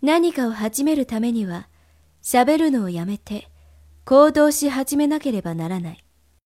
何かを始めるためには、喋るのをやめて、行動し始めなければならない。